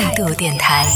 态度电台，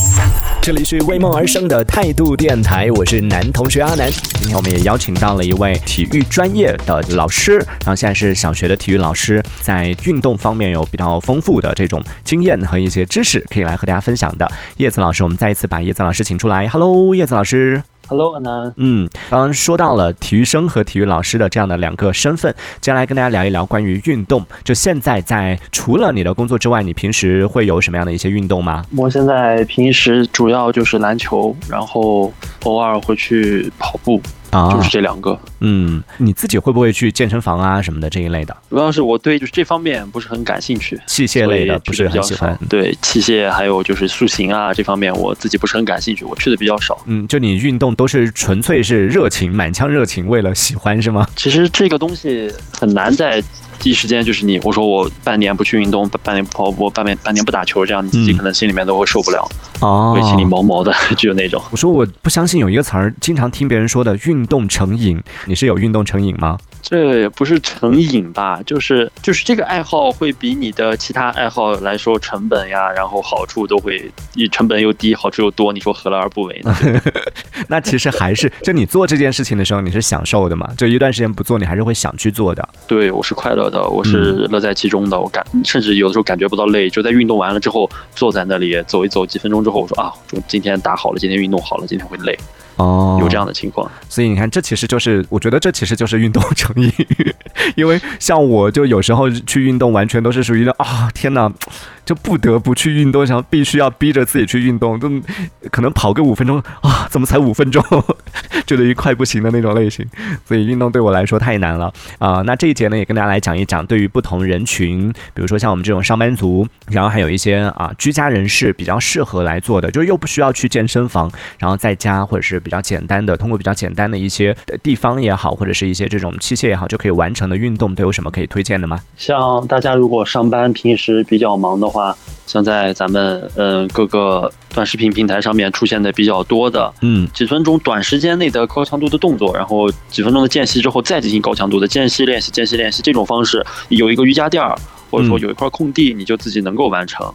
这里是为梦而生的态度电台，我是男同学阿南。今天我们也邀请到了一位体育专业的老师，然后现在是小学的体育老师，在运动方面有比较丰富的这种经验和一些知识，可以来和大家分享的。叶子老师，我们再一次把叶子老师请出来。Hello，叶子老师。Hello，安南。嗯，刚刚说到了体育生和体育老师的这样的两个身份，接下来跟大家聊一聊关于运动。就现在在除了你的工作之外，你平时会有什么样的一些运动吗？我现在平时主要就是篮球，然后偶尔会去跑步，啊就是这两个。嗯，你自己会不会去健身房啊什么的这一类的主要是我对就是这方面不是很感兴趣，器械类的，不是很喜欢。。对器械还有就是塑形啊这方面，我自己不是很感兴趣，我去的比较少。嗯，就你运动都是纯粹是热情，满腔热情，为了喜欢是吗？其实这个东西很难在第一时间就是你，我说我半年不去运动，半半年不跑步，半年半年不打球，这样你自己嗯可能心里面都会受不了，哦会心里毛毛的，就那种。我说我不相信有一个词儿，经常听别人说的“运动成瘾”，你是有运动成瘾吗？这也不是成瘾吧，就是就是这个爱好会比你的其他爱好来说成本呀，然后好处都会，你成本又低，好处又多，你说何乐而不为呢？那其实还是，就你做这件事情的时候，你是享受的嘛？就一段时间不做，你还是会想去做的。对我是快乐的，我是乐在其中的，我感甚至有的时候感觉不到累，就在运动完了之后，坐在那里走一走，几分钟之后，我说啊，我今天打好了，今天运动好了，今天会累，哦。有这样的情况。所以你看，这其实就是，我觉得这其实就是运动成瘾，因为像我就有时候去运动，完全都是属于那啊，天哪，就不得不去运动，然后必须要逼着自己去运动，就可能跑个五分钟啊，怎么才五分钟，觉得一快不行的那种类型。所以运动对我来说太难了啊、那这一节呢，也跟大家来讲一讲，对于不同人群，比如说像我们这种上班族，然后还有一些啊居家人士比较适合来做的，就又不需要去健身房，然后在家或者是比较简单的，通过比较简单的一些地方也好，或者是一些这种器械也好，就可以完成的运动，都有什么可以推荐的吗？像大家如果上班平时比较忙的话，像在咱们嗯各个短视频平台上面出现的比较多的，嗯。几分钟短时间内的高强度的动作，然后几分钟的间隙之后再进行高强度的间隙练习、间隙练习这种方式，有一个瑜伽垫儿或者说嗯。有一块空地，你就自己能够完成，嗯，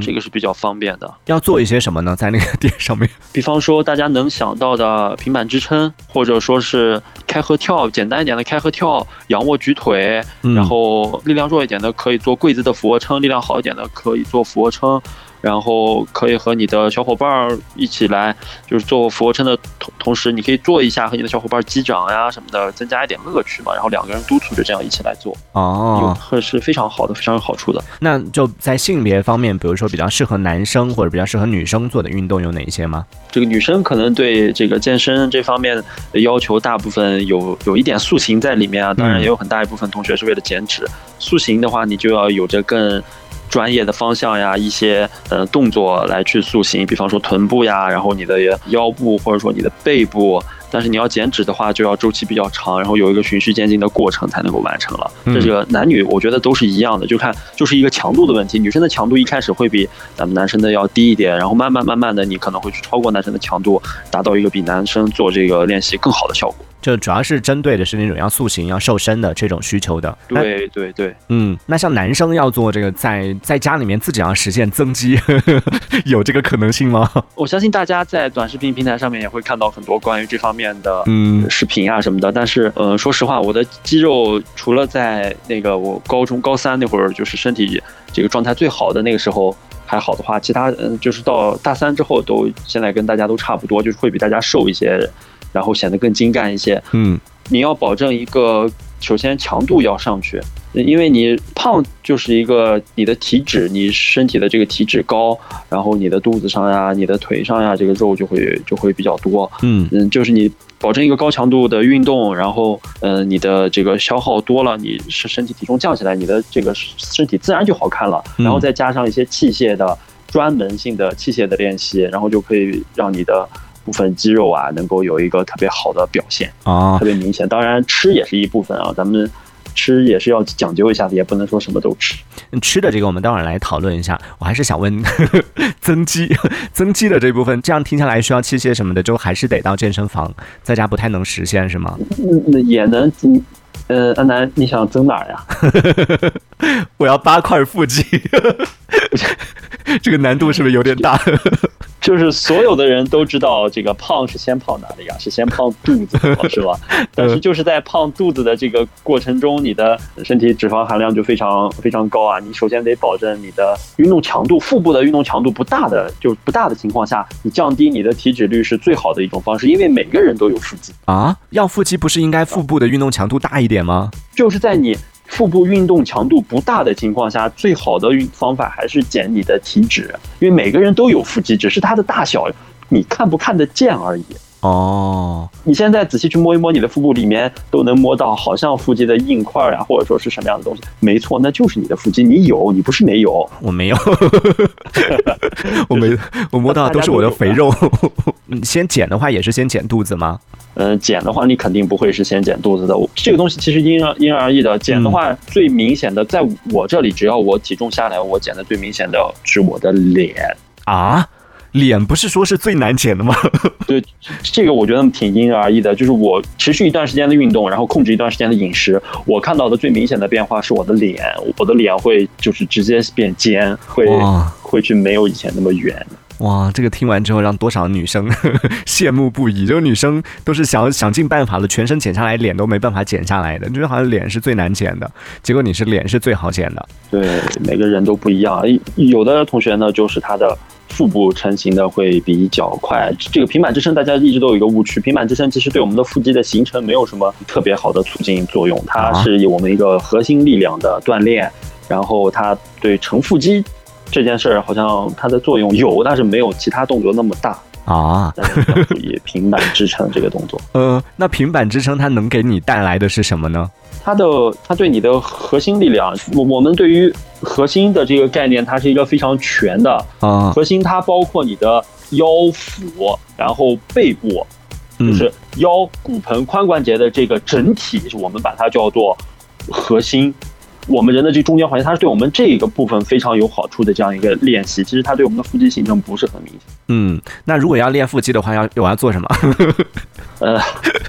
这个是比较方便的。要做一些什么呢？在那个点上面？比方说大家能想到的平板支撑，或者说是开合跳，简单一点的开合跳、仰卧举腿，嗯然后力量弱一点的可以做跪姿的俯卧撑，力量好一点的可以做俯卧撑，然后可以和你的小伙伴儿一起来，就是做俯卧撑的同同时，你可以做一下和你的小伙伴击掌呀什么的，增加一点乐趣嘛。然后两个人督促着这样一起来做，有哦，会是非常好的，非常有好处的。那就在性别方面，比如说比较适合男生或者比较适合女生做的运动有哪一些吗？这个女生可能对这个健身这方面的要求，大部分有有一点塑形在里面啊。当然，也有很大一部分同学是为了减脂。塑形的话，你就要有着更专业的方向呀，一些呃动作来去塑形，比方说臀部呀，然后你的腰部或者说你的背部。但是你要减脂的话，就要周期比较长，然后有一个循序渐进的过程才能够完成了。嗯这个男女我觉得都是一样的，就看就是一个强度的问题。女生的强度一开始会比咱们男生的要低一点，然后慢慢慢慢的你可能会去超过男生的强度，达到一个比男生做这个练习更好的效果。就主要是针对的是那种要塑形、要瘦身的这种需求的。对对对，嗯，那像男生要做这个在在家里面自己要实现增肌，有这个可能性吗？我相信大家在短视频平台上面也会看到很多关于这方面的嗯视频啊什么的。但是，呃，说实话，我的肌肉除了在那个我高中高三那会儿，就是身体这个状态最好的那个时候。还好的话，其他嗯，就是到大三之后都现在跟大家都差不多，就是会比大家瘦一些，然后显得更精干一些。嗯你要保证一个，首先强度要上去，因为你胖就是一个你的体脂，你身体的这个体脂高，然后你的肚子上呀、你的腿上呀，这个肉就会就会比较多。嗯嗯，就是你保证一个高强度的运动，然后呃，你的这个消耗多了，你是身体体重降下来，你的这个身体自然就好看了。嗯然后再加上一些器械的专门性的器械的练习，然后就可以让你的部分肌肉啊能够有一个特别好的表现。啊特别明显。当然，吃也是一部分啊，咱们吃也是要讲究一下的，也不能说什么都吃。吃的这个我们待会儿来讨论一下。我还是想问增肌，增肌的这部分，这样听下来需要器械什么的，就还是得到健身房，在家不太能实现是吗？嗯，也能，嗯呃，安南，你想增哪儿呀？我要八块腹肌，这个难度是不是有点大？就是所有的人都知道，这个胖是先胖哪里呀？是先胖肚子，是吧？但是就是在胖肚子的这个过程中，你的身体脂肪含量就非常非常高啊！你首先得保证你的运动强度，腹部的运动强度不大的，就不大的情况下，你降低你的体脂率是最好的一种方式，因为每个人都有腹肌啊。要腹肌不是应该腹部的运动强度大一点吗？就是在你。腹部运动强度不大的情况下，最好的方法还是减你的体脂，因为每个人都有腹肌，只是它的大小你看不看得见而已。哦，你现在仔细去摸一摸你的腹部，里面都能摸到好像腹肌的硬块啊，或者说是什么样的东西？没错，那就是你的腹肌，你有，你不是没有。我没有，我没，我摸到都是我的肥肉。先减的话，也是先减肚子吗？嗯，减的话，你肯定不会是先减肚子的。这个东西其实因人因人而异的。减的话，最明显的，在我这里，只要我体重下来，我减的最明显的是我的脸啊。脸不是说是最难减的吗？对，这个我觉得挺因人而异的。就是我持续一段时间的运动，然后控制一段时间的饮食，我看到的最明显的变化是我的脸，我的脸会就是直接变尖，会会去没有以前那么圆。哇，这个听完之后让多少女生羡慕不已。这个女生都是想想尽办法的，全身减下来，脸都没办法减下来的，就是好像脸是最难减的。结果你是脸是最好减的。对，每个人都不一样。有的同学呢，就是他的腹部成型的会比较快。这个平板支撑大家一直都有一个误区，平板支撑其实对我们的腹肌的形成没有什么特别好的促进作用，它是有我们一个核心力量的锻炼，然后它对成腹肌。这件事儿好像它的作用有，但是没有其他动作那么大啊。注意平板支撑这个动作。呃，那平板支撑它能给你带来的是什么呢？它的它对你的核心力量，我我们对于核心的这个概念，它是一个非常全的啊。核心它包括你的腰腹，然后背部，就是腰骨盆髋关节的这个整体，我们把它叫做核心。我们人的这中间环节，它是对我们这个部分非常有好处的这样一个练习。其实它对我们的腹肌形成不是很明显。嗯，那如果要练腹肌的话，要我要做什么？呃，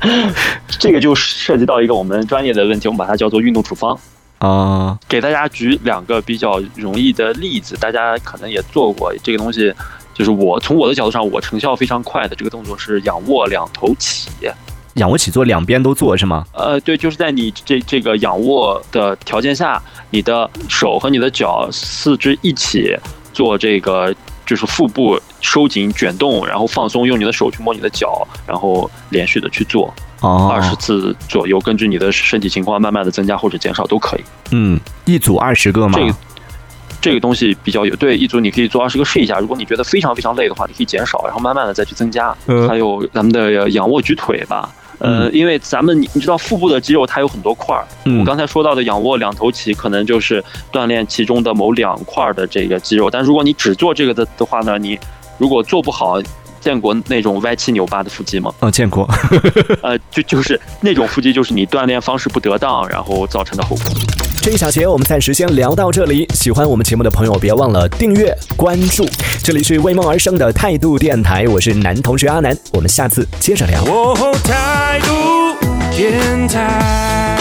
这个就涉及到一个我们专业的问题，我们把它叫做运动处方啊。给大家举两个比较容易的例子，大家可能也做过这个东西。就是我从我的角度上，我成效非常快的这个动作是仰卧两头起。仰卧起坐两边都做是吗？呃，对，就是在你这这个仰卧的条件下，你的手和你的脚、四肢一起做这个，就是腹部收紧、卷动，然后放松，用你的手去摸你的脚，然后连续的去做，二十次左右，根据你的身体情况慢慢的增加或者减少都可以。嗯，一组二十个吗？这个这个东西比较有对，一组你可以做二十个试一下。如果你觉得非常非常累的话，你可以减少，然后慢慢的再去增加。还有咱们的仰卧举腿吧。呃，因为咱们你你知道腹部的肌肉它有很多块儿，我刚才说到的仰卧两头起可能就是锻炼其中的某两块的这个肌肉，但如果你只做这个的的话呢，你如果做不好，见过那种歪七扭八的腹肌吗？哦，见过，呃，就就是那种腹肌，就是你锻炼方式不得当，然后造成的后果。这一小节我们暂时先聊到这里。喜欢我们节目的朋友，别忘了订阅关注。这里是为梦而生的态度电台，我是男同学阿南，我们下次接着聊。态度电台。